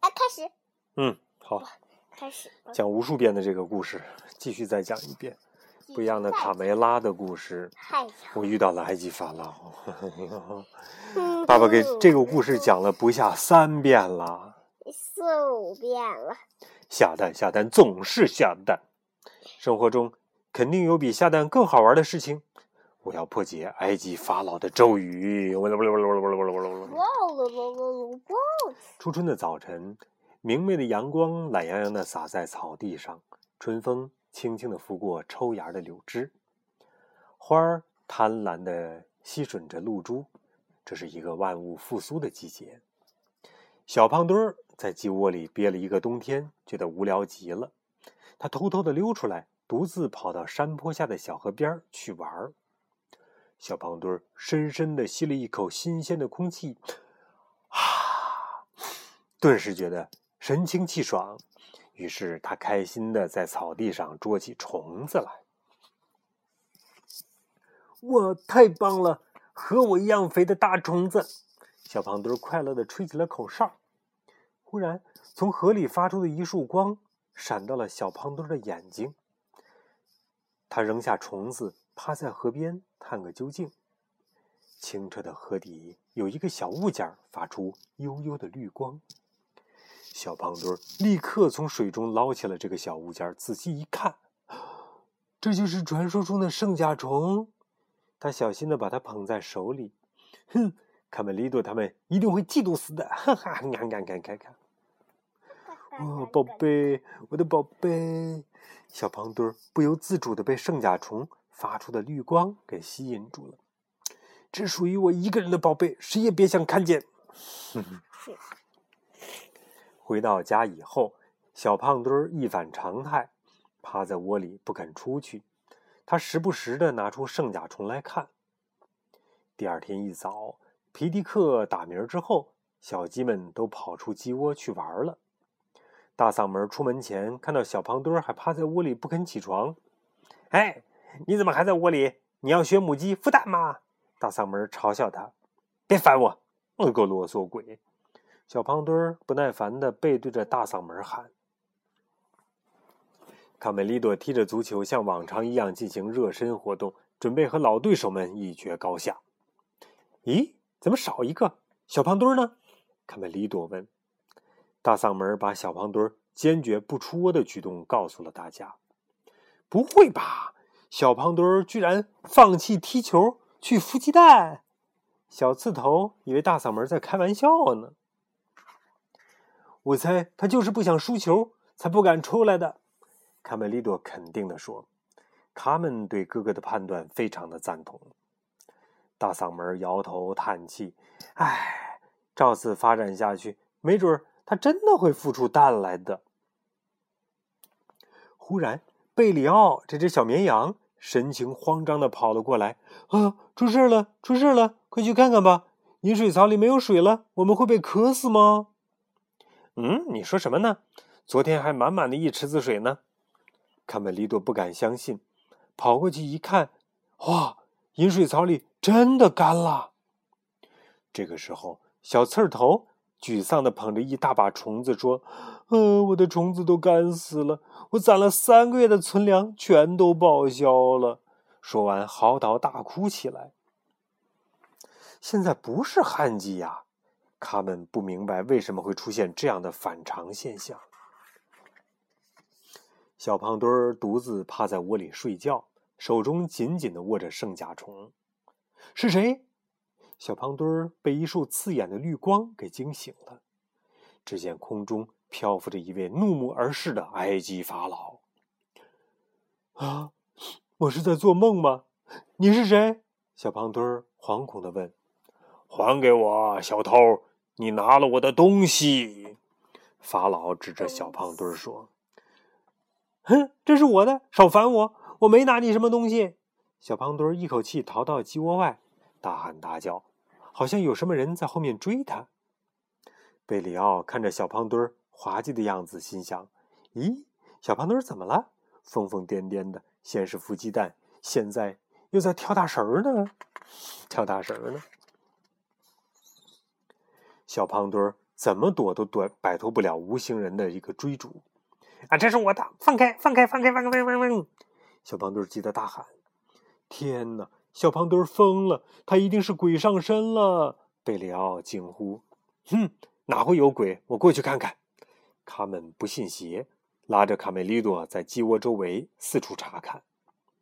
啊，开始。嗯，好，开始。讲无数遍的这个故事，继续再讲一遍。不一样的卡梅拉的故事。我遇到了埃及法老。爸爸给这个故事讲了不下三遍了。四五遍了。下蛋下蛋总是下蛋。生活中肯定有比下蛋更好玩的事情。我要破解埃及法老的咒语。初春的早晨，明媚的阳光懒洋洋地洒在草地上，春风轻轻地拂过抽芽的柳枝，花儿贪婪地吸吮着露珠。这是一个万物复苏的季节。小胖墩儿在鸡窝里憋了一个冬天，觉得无聊极了。他偷偷地溜出来，独自跑到山坡下的小河边去玩儿。小胖墩深深的吸了一口新鲜的空气。啊！顿时觉得神清气爽，于是他开心的在草地上捉起虫子来。哇，太棒了！和我一样肥的大虫子！小胖墩快乐的吹起了口哨。忽然，从河里发出的一束光闪到了小胖墩的眼睛。他扔下虫子，趴在河边探个究竟。清澈的河底有一个小物件发出幽幽的绿光。小胖墩立刻从水中捞起了这个小物件，仔细一看，这就是传说中的圣甲虫。他小心的把它捧在手里。哼，卡梅利多他们一定会嫉妒死的！哈哈，看看看看看！哦，宝贝，我的宝贝！小胖墩不由自主的被圣甲虫发出的绿光给吸引住了。只属于我一个人的宝贝，谁也别想看见。回到家以后，小胖墩儿一反常态，趴在窝里不肯出去。他时不时的拿出圣甲虫来看。第二天一早，皮迪克打鸣之后，小鸡们都跑出鸡窝去玩了。大嗓门出门前看到小胖墩儿还趴在窝里不肯起床，哎，你怎么还在窝里？你要学母鸡孵蛋吗？大嗓门嘲笑他：“别烦我，我个啰嗦鬼！”小胖墩儿不耐烦的背对着大嗓门喊。卡梅利多踢着足球，像往常一样进行热身活动，准备和老对手们一决高下。咦，怎么少一个小胖墩儿呢？卡梅利多问。大嗓门把小胖墩儿坚决不出窝的举动告诉了大家。不会吧，小胖墩儿居然放弃踢球？去孵鸡蛋，小刺头以为大嗓门在开玩笑呢。我猜他就是不想输球，才不敢出来的。卡梅利多肯定的说：“卡门对哥哥的判断非常的赞同。”大嗓门摇头叹气：“唉，照此发展下去，没准他真的会孵出蛋来的。”忽然，贝里奥这只小绵羊。神情慌张的跑了过来，啊，出事了，出事了，快去看看吧！饮水槽里没有水了，我们会被渴死吗？嗯，你说什么呢？昨天还满满的一池子水呢。卡梅利多不敢相信，跑过去一看，哇，饮水槽里真的干了。这个时候，小刺儿头沮丧的捧着一大把虫子说：“呃，我的虫子都干死了。”我攒了三个月的存粮，全都报销了。说完，嚎啕大哭起来。现在不是旱季呀，他们不明白为什么会出现这样的反常现象。小胖墩儿独自趴在窝里睡觉，手中紧紧的握着圣甲虫。是谁？小胖墩儿被一束刺眼的绿光给惊醒了。只见空中。漂浮着一位怒目而视的埃及法老。啊，我是在做梦吗？你是谁？小胖墩儿惶恐的问。还给我，小偷！你拿了我的东西！法老指着小胖墩儿说：“哼，这是我的，少烦我！我没拿你什么东西。”小胖墩儿一口气逃到鸡窝外，大喊大叫，好像有什么人在后面追他。贝里奥看着小胖墩儿。滑稽的样子，心想：“咦，小胖墩怎么了？疯疯癫癫的，先是孵鸡蛋，现在又在跳大绳呢，跳大绳呢。”小胖墩怎么躲都躲摆脱不了无形人的一个追逐。啊，这是我的！放开，放开，放开，放开，放开！放开！小胖墩急得大喊：“天哪！小胖墩疯了！他一定是鬼上身了！”贝里奥惊呼：“哼，哪会有鬼？我过去看看。”卡门不信邪，拉着卡梅利多在鸡窝周围四处查看。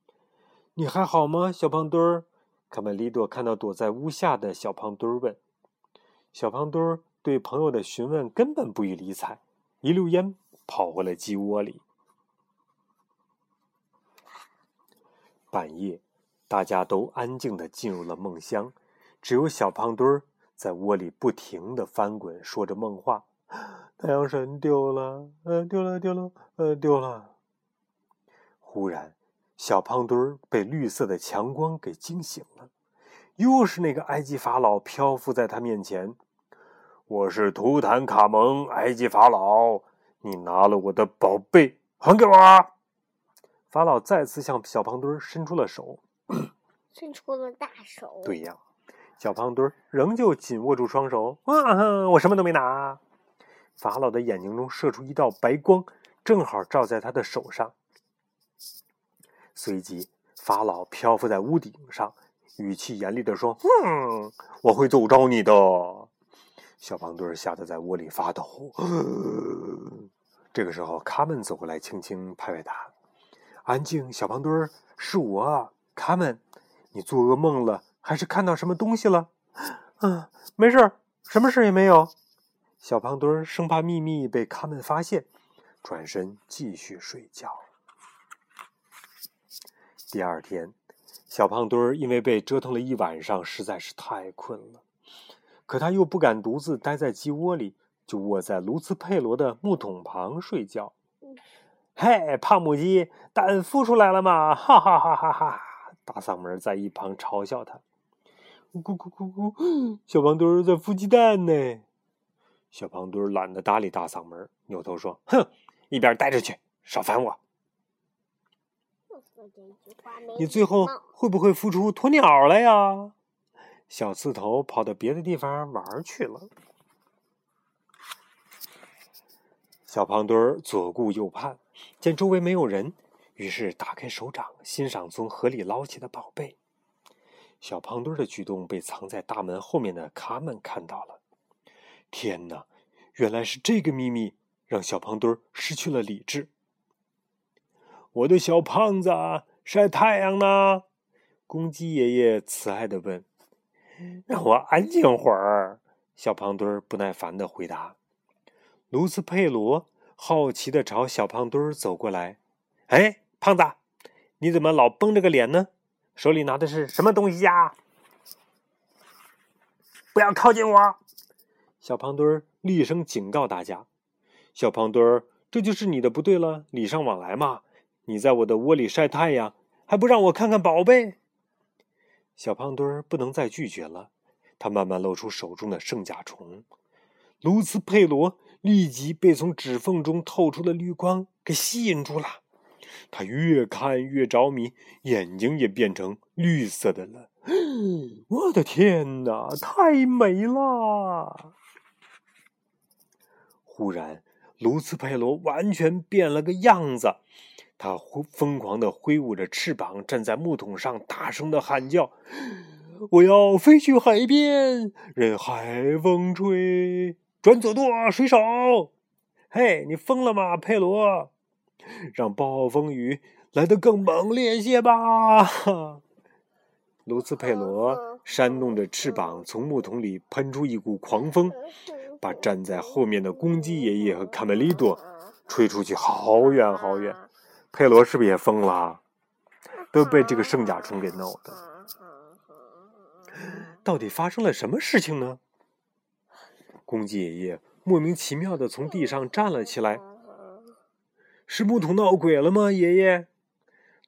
“你还好吗，小胖墩儿？”卡梅利多看到躲在屋下的小胖墩儿问。小胖墩儿对朋友的询问根本不予理睬，一溜烟跑回了鸡窝里。半夜，大家都安静的进入了梦乡，只有小胖墩儿在窝里不停的翻滚，说着梦话。太阳神丢了，呃，丢了，丢了，呃，丢了。忽然，小胖墩儿被绿色的强光给惊醒了，又是那个埃及法老漂浮在他面前。我是图坦卡蒙，埃及法老，你拿了我的宝贝，还给我！法老再次向小胖墩儿伸出了手，伸出了大手。对呀，小胖墩仍旧紧握住双手。啊，我什么都没拿。法老的眼睛中射出一道白光，正好照在他的手上。随即，法老漂浮在屋顶上，语气严厉地说：“哼，我会揍着你的！”小胖墩吓得在窝里发抖。这个时候，卡门走过来，轻轻拍拍他：“安静，小胖墩，是我，卡门。你做噩梦了，还是看到什么东西了？”“嗯，没事什么事也没有。”小胖墩生怕秘密被他们发现，转身继续睡觉。第二天，小胖墩因为被折腾了一晚上，实在是太困了。可他又不敢独自待在鸡窝里，就卧在卢茨佩罗的木桶旁睡觉。嘿，胖母鸡，蛋孵出来了吗？哈哈哈哈哈！大嗓门在一旁嘲笑他。咕咕咕咕，小胖墩儿在孵鸡蛋呢。小胖墩懒得搭理大嗓门，扭头说：“哼，一边待着去，少烦我。”你最后会不会孵出鸵鸟来呀？小刺头跑到别的地方玩去了。小胖墩儿左顾右盼，见周围没有人，于是打开手掌欣赏从河里捞起的宝贝。小胖墩儿的举动被藏在大门后面的卡门看到了。天哪！原来是这个秘密让小胖墩儿失去了理智。我的小胖子晒太阳呢？公鸡爷爷慈爱的问。让我安静会儿。小胖墩儿不耐烦的回答。卢斯佩罗好奇的朝小胖墩儿走过来。哎，胖子，你怎么老绷着个脸呢？手里拿的是什么东西呀？不要靠近我！小胖墩儿厉声警告大家：“小胖墩儿，这就是你的不对了，礼尚往来嘛！你在我的窝里晒太阳，还不让我看看宝贝？”小胖墩儿不能再拒绝了，他慢慢露出手中的圣甲虫。卢茨佩罗立即被从指缝中透出的绿光给吸引住了，他越看越着迷，眼睛也变成绿色的了。我的天哪，太美了！忽然，卢茨佩罗完全变了个样子，他疯狂的挥舞着翅膀，站在木桶上，大声的喊叫：“我要飞去海边，任海风吹，转左舵，水手！嘿，你疯了吗，佩罗？让暴风雨来得更猛烈些吧！”卢斯佩罗扇动着翅膀，从木桶里喷出一股狂风。把站在后面的公鸡爷爷和卡梅利多吹出去好远好远，佩罗是不是也疯了？都被这个圣甲虫给闹的。到底发生了什么事情呢？公鸡爷爷莫名其妙的从地上站了起来。是木桶闹鬼了吗？爷爷，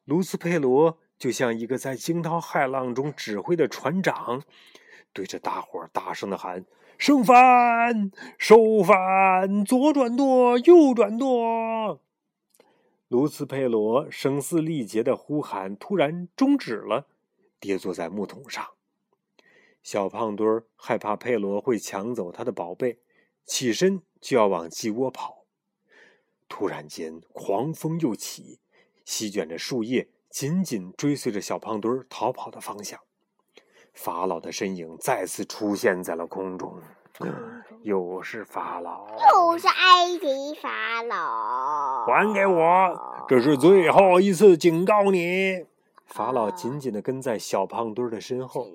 卢斯佩罗就像一个在惊涛骇浪中指挥的船长，对着大伙大声的喊。升帆，收帆，左转舵，右转舵。卢斯佩罗声嘶力竭的呼喊突然终止了，跌坐在木桶上。小胖墩儿害怕佩罗会抢走他的宝贝，起身就要往鸡窝跑。突然间，狂风又起，席卷着树叶，紧紧追随着小胖墩儿逃跑的方向。法老的身影再次出现在了空中，又是法老，又是埃及法老，还给我！这是最后一次警告你。法老紧紧地跟在小胖墩儿的身后，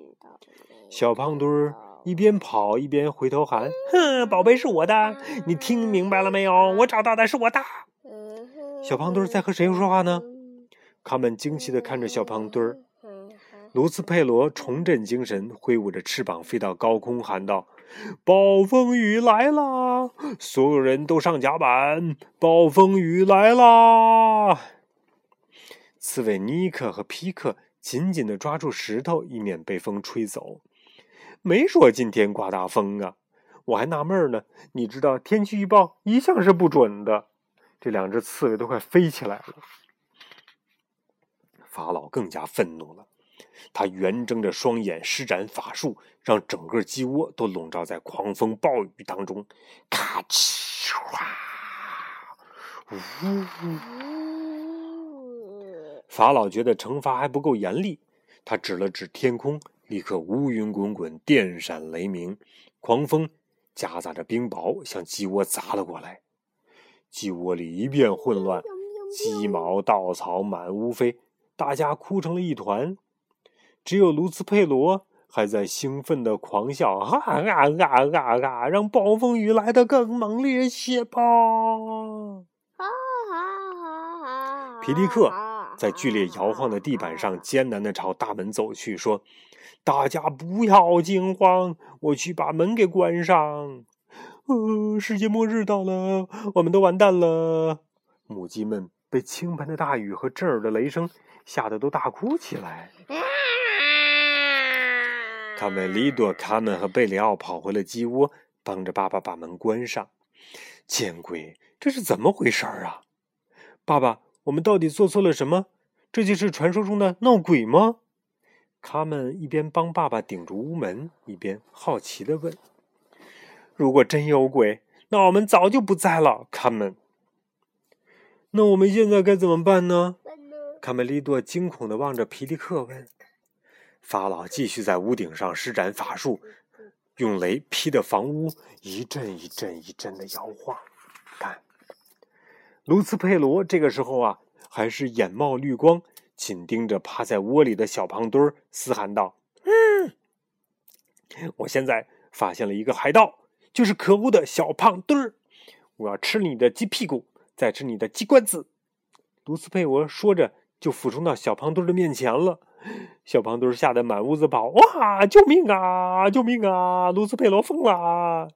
小胖墩儿一边跑一边回头喊：“哼，宝贝是我的，你听明白了没有？我找到的是我的。”小胖墩儿在和谁说话呢？他们惊奇地看着小胖墩儿。卢斯佩罗重振精神，挥舞着翅膀飞到高空，喊道：“暴风雨来啦！所有人都上甲板，暴风雨来啦！”刺猬尼克和皮克紧紧地抓住石头，以免被风吹走。没说今天刮大风啊！我还纳闷呢。你知道天气预报一向是不准的。这两只刺猬都快飞起来了。法老更加愤怒了。他圆睁着双眼，施展法术，让整个鸡窝都笼罩在狂风暴雨当中。咔哧哗，呜！法老觉得惩罚还不够严厉，他指了指天空，立刻乌云滚滚，电闪雷鸣，狂风夹杂着冰雹向鸡窝砸了过来。鸡窝里一片混乱，鸡毛稻草满屋飞，大家哭成了一团。只有卢斯佩罗还在兴奋的狂笑，啊啊啊啊啊！让暴风雨来得更猛烈些吧！皮迪克在剧烈摇晃的地板上艰难的朝大门走去，说：“大家不要惊慌，我去把门给关上。”呃，世界末日到了，我们都完蛋了！母鸡们被倾盆的大雨和震耳的雷声吓得都大哭起来。卡梅利多、卡门和贝里奥跑回了鸡窝，帮着爸爸把门关上。见鬼，这是怎么回事儿啊？爸爸，我们到底做错了什么？这就是传说中的闹鬼吗？卡门一边帮爸爸顶住屋门，一边好奇的问：“如果真有鬼，那我们早就不在了。”卡门，那我们现在该怎么办呢？卡梅利多惊恐的望着皮迪克问。法老继续在屋顶上施展法术，用雷劈的房屋一阵一阵一阵的摇晃。看，卢斯佩罗这个时候啊，还是眼冒绿光，紧盯着趴在窝里的小胖墩儿，嘶喊道：“嗯，我现在发现了一个海盗，就是可恶的小胖墩儿！我要吃你的鸡屁股，再吃你的鸡冠子！”卢斯佩罗说着，就俯冲到小胖墩儿的面前了。小胖墩吓得满屋子跑，哇！救命啊！救命啊！卢斯佩罗疯了！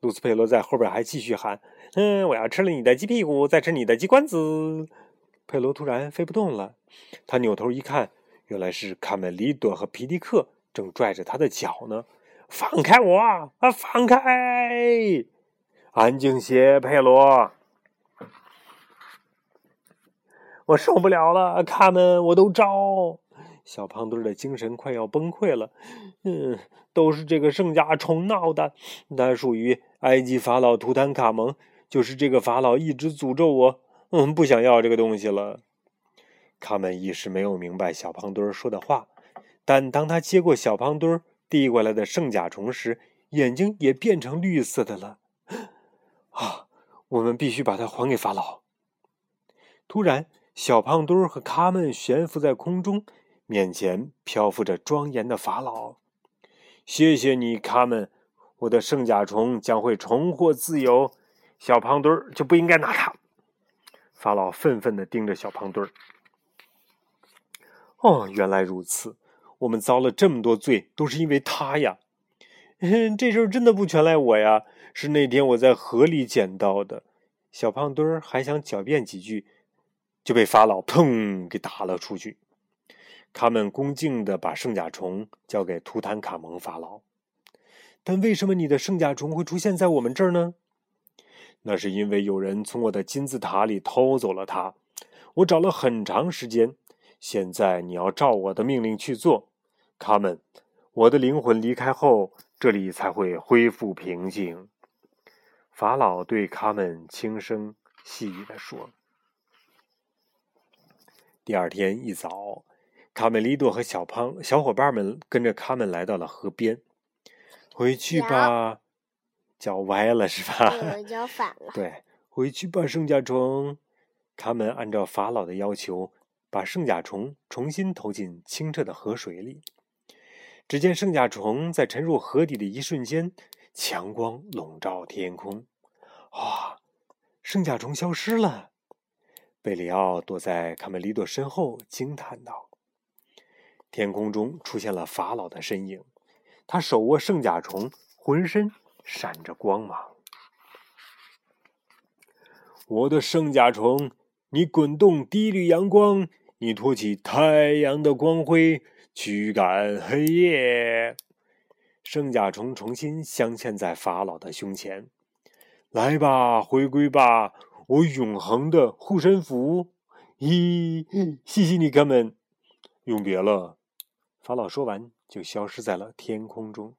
卢斯佩罗在后边还继续喊：“嗯，我要吃了你的鸡屁股，再吃你的鸡冠子。”佩罗突然飞不动了，他扭头一看，原来是卡梅利多和皮迪克正拽着他的脚呢。放开我！啊，放开！安静些，佩罗。我受不了了，卡门，我都招。小胖墩的精神快要崩溃了。嗯，都是这个圣甲虫闹的。它属于埃及法老图坦卡蒙，就是这个法老一直诅咒我。嗯，不想要这个东西了。卡门一时没有明白小胖墩儿说的话，但当他接过小胖墩儿递过来的圣甲虫时，眼睛也变成绿色的了。啊，我们必须把它还给法老。突然，小胖墩儿和卡门悬浮在空中。面前漂浮着庄严的法老，谢谢你，卡门，我的圣甲虫将会重获自由。小胖墩儿就不应该拿它。法老愤愤地盯着小胖墩儿。哦，原来如此，我们遭了这么多罪，都是因为他呀。哼这事儿真的不全赖我呀，是那天我在河里捡到的。小胖墩儿还想狡辩几句，就被法老砰给打了出去。他们恭敬地把圣甲虫交给图坦卡蒙法老，但为什么你的圣甲虫会出现在我们这儿呢？那是因为有人从我的金字塔里偷走了它。我找了很长时间，现在你要照我的命令去做。卡门，我的灵魂离开后，这里才会恢复平静。法老对卡门轻声细语地说。第二天一早，卡梅利多和小胖小伙伴们跟着卡门来到了河边。回去吧，脚歪了是吧？脚反了。对，回去吧，圣甲虫。他们按照法老的要求，把圣甲虫重新投进清澈的河水里。只见圣甲虫在沉入河底的一瞬间，强光笼罩天空。啊！圣甲虫消失了。贝里奥躲在卡梅利多身后，惊叹道：“天空中出现了法老的身影，他手握圣甲虫，浑身闪着光芒。我的圣甲虫，你滚动第一缕阳光，你托起太阳的光辉，驱赶黑夜。”圣甲虫重新镶嵌在法老的胸前。来吧，回归吧。我永恒的护身符，咦，谢谢你，哥们。永别了，法老说完就消失在了天空中。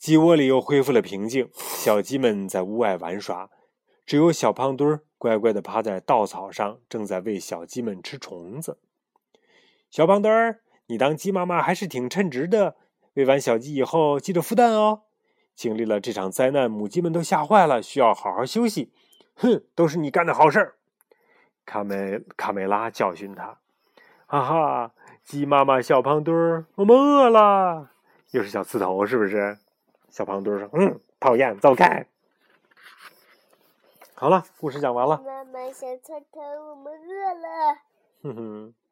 鸡窝里又恢复了平静，小鸡们在屋外玩耍，只有小胖墩儿乖乖的趴在稻草上，正在喂小鸡们吃虫子。小胖墩儿，你当鸡妈妈还是挺称职的。喂完小鸡以后，记得孵蛋哦。经历了这场灾难，母鸡们都吓坏了，需要好好休息。哼，都是你干的好事儿。卡梅卡梅拉教训他：“哈哈，鸡妈妈，小胖墩儿，我们饿了。”又是小刺头，是不是？小胖墩说：“嗯，讨厌，走开。”好了，故事讲完了。妈妈，小刺头，我们饿了。哼哼。